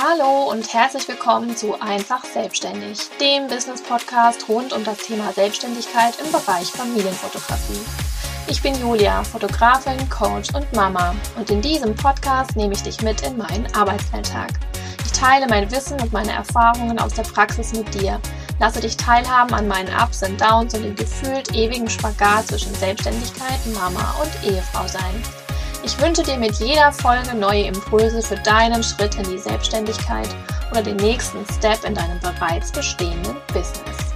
Hallo und herzlich willkommen zu Einfach Selbstständig, dem Business-Podcast rund um das Thema Selbstständigkeit im Bereich Familienfotografie. Ich bin Julia, Fotografin, Coach und Mama und in diesem Podcast nehme ich dich mit in meinen Arbeitsalltag. Ich teile mein Wissen und meine Erfahrungen aus der Praxis mit dir, lasse dich teilhaben an meinen Ups und Downs und dem gefühlt ewigen Spagat zwischen Selbstständigkeit, Mama und Ehefrau sein. Ich wünsche dir mit jeder Folge neue Impulse für deinen Schritt in die Selbstständigkeit oder den nächsten Step in deinem bereits bestehenden Business.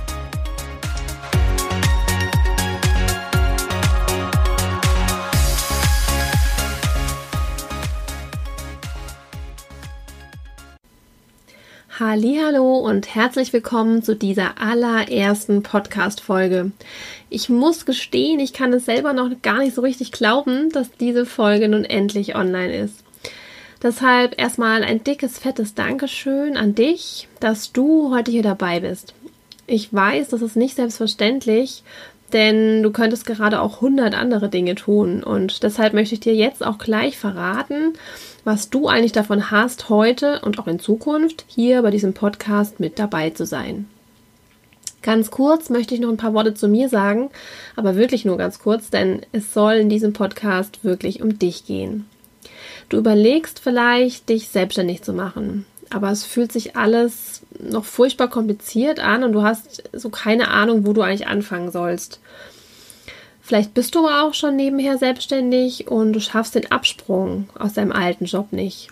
Hallo und herzlich willkommen zu dieser allerersten Podcast Folge. Ich muss gestehen, ich kann es selber noch gar nicht so richtig glauben, dass diese Folge nun endlich online ist. Deshalb erstmal ein dickes, fettes Dankeschön an dich, dass du heute hier dabei bist. Ich weiß, das ist nicht selbstverständlich, denn du könntest gerade auch 100 andere Dinge tun und deshalb möchte ich dir jetzt auch gleich verraten, was du eigentlich davon hast, heute und auch in Zukunft hier bei diesem Podcast mit dabei zu sein. Ganz kurz möchte ich noch ein paar Worte zu mir sagen, aber wirklich nur ganz kurz, denn es soll in diesem Podcast wirklich um dich gehen. Du überlegst vielleicht, dich selbstständig zu machen, aber es fühlt sich alles noch furchtbar kompliziert an und du hast so keine Ahnung, wo du eigentlich anfangen sollst. Vielleicht bist du auch schon nebenher selbstständig und du schaffst den Absprung aus deinem alten Job nicht.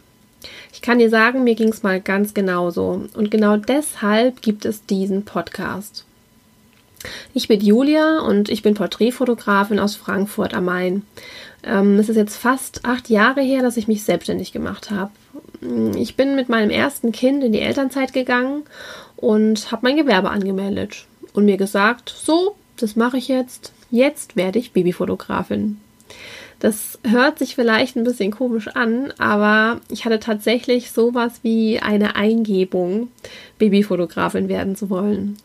Ich kann dir sagen, mir ging es mal ganz genauso. Und genau deshalb gibt es diesen Podcast. Ich bin Julia und ich bin Porträtfotografin aus Frankfurt am Main. Ähm, es ist jetzt fast acht Jahre her, dass ich mich selbstständig gemacht habe. Ich bin mit meinem ersten Kind in die Elternzeit gegangen und habe mein Gewerbe angemeldet und mir gesagt, so, das mache ich jetzt. Jetzt werde ich Babyfotografin. Das hört sich vielleicht ein bisschen komisch an, aber ich hatte tatsächlich sowas wie eine Eingebung, Babyfotografin werden zu wollen.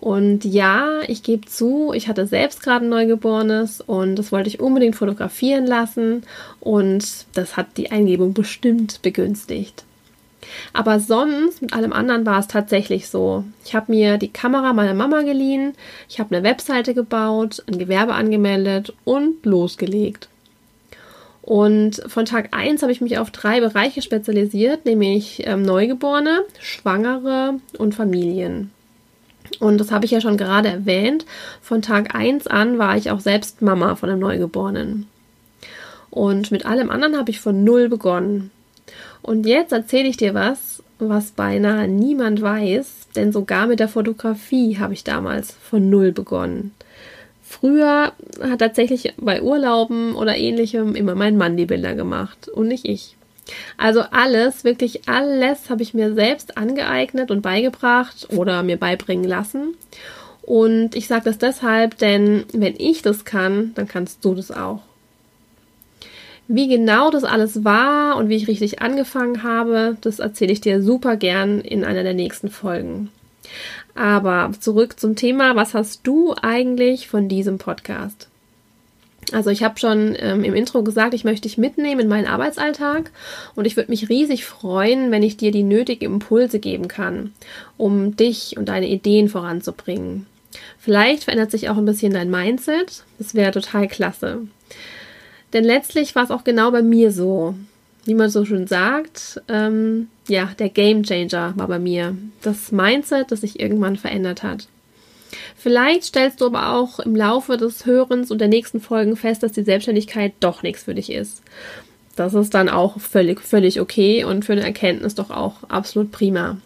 Und ja, ich gebe zu, ich hatte selbst gerade ein Neugeborenes und das wollte ich unbedingt fotografieren lassen und das hat die Eingebung bestimmt begünstigt. Aber sonst, mit allem anderen war es tatsächlich so. Ich habe mir die Kamera meiner Mama geliehen, ich habe eine Webseite gebaut, ein Gewerbe angemeldet und losgelegt. Und von Tag 1 habe ich mich auf drei Bereiche spezialisiert, nämlich ähm, Neugeborene, Schwangere und Familien. Und das habe ich ja schon gerade erwähnt. Von Tag 1 an war ich auch selbst Mama von einem Neugeborenen. Und mit allem anderen habe ich von null begonnen. Und jetzt erzähle ich dir was, was beinahe niemand weiß, denn sogar mit der Fotografie habe ich damals von null begonnen. Früher hat tatsächlich bei Urlauben oder ähnlichem immer mein Mann die Bilder gemacht und nicht ich. Also alles, wirklich alles habe ich mir selbst angeeignet und beigebracht oder mir beibringen lassen. Und ich sage das deshalb, denn wenn ich das kann, dann kannst du das auch. Wie genau das alles war und wie ich richtig angefangen habe, das erzähle ich dir super gern in einer der nächsten Folgen. Aber zurück zum Thema, was hast du eigentlich von diesem Podcast? Also ich habe schon ähm, im Intro gesagt, ich möchte dich mitnehmen in meinen Arbeitsalltag und ich würde mich riesig freuen, wenn ich dir die nötigen Impulse geben kann, um dich und deine Ideen voranzubringen. Vielleicht verändert sich auch ein bisschen dein Mindset. Das wäre total klasse. Denn letztlich war es auch genau bei mir so. Wie man so schön sagt, ähm, ja, der Game Changer war bei mir. Das Mindset, das sich irgendwann verändert hat. Vielleicht stellst du aber auch im Laufe des Hörens und der nächsten Folgen fest, dass die Selbstständigkeit doch nichts für dich ist. Das ist dann auch völlig, völlig okay und für eine Erkenntnis doch auch absolut prima.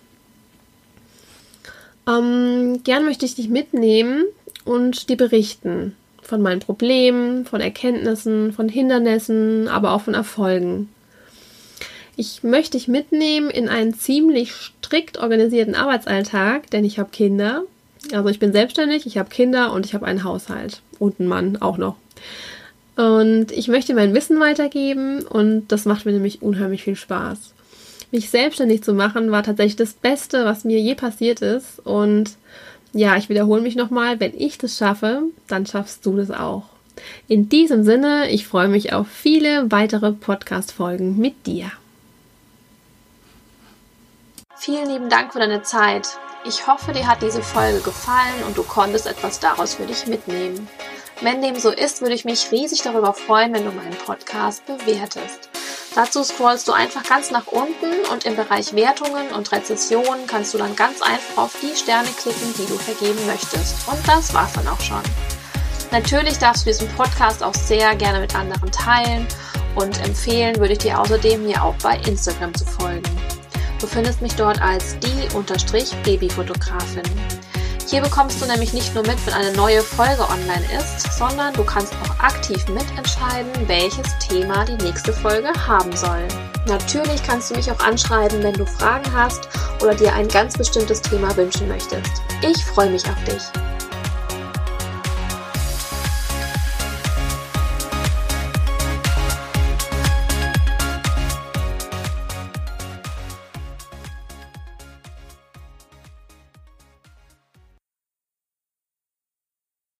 Ähm, gern möchte ich dich mitnehmen und dir berichten, von meinen Problemen, von Erkenntnissen, von Hindernissen, aber auch von Erfolgen. Ich möchte dich mitnehmen in einen ziemlich strikt organisierten Arbeitsalltag, denn ich habe Kinder. Also ich bin selbstständig, ich habe Kinder und ich habe einen Haushalt und einen Mann auch noch. Und ich möchte mein Wissen weitergeben und das macht mir nämlich unheimlich viel Spaß. Mich selbstständig zu machen war tatsächlich das Beste, was mir je passiert ist und ja, ich wiederhole mich nochmal, wenn ich das schaffe, dann schaffst du das auch. In diesem Sinne, ich freue mich auf viele weitere Podcast-Folgen mit dir. Vielen lieben Dank für deine Zeit. Ich hoffe, dir hat diese Folge gefallen und du konntest etwas daraus für dich mitnehmen. Wenn dem so ist, würde ich mich riesig darüber freuen, wenn du meinen Podcast bewertest. Dazu scrollst du einfach ganz nach unten und im Bereich Wertungen und Rezessionen kannst du dann ganz einfach auf die Sterne klicken, die du vergeben möchtest. Und das war's dann auch schon. Natürlich darfst du diesen Podcast auch sehr gerne mit anderen teilen und empfehlen würde ich dir außerdem, mir auch bei Instagram zu folgen. Du findest mich dort als die-babyfotografin. Hier bekommst du nämlich nicht nur mit, wenn eine neue Folge online ist, sondern du kannst auch aktiv mitentscheiden, welches Thema die nächste Folge haben soll. Natürlich kannst du mich auch anschreiben, wenn du Fragen hast oder dir ein ganz bestimmtes Thema wünschen möchtest. Ich freue mich auf dich.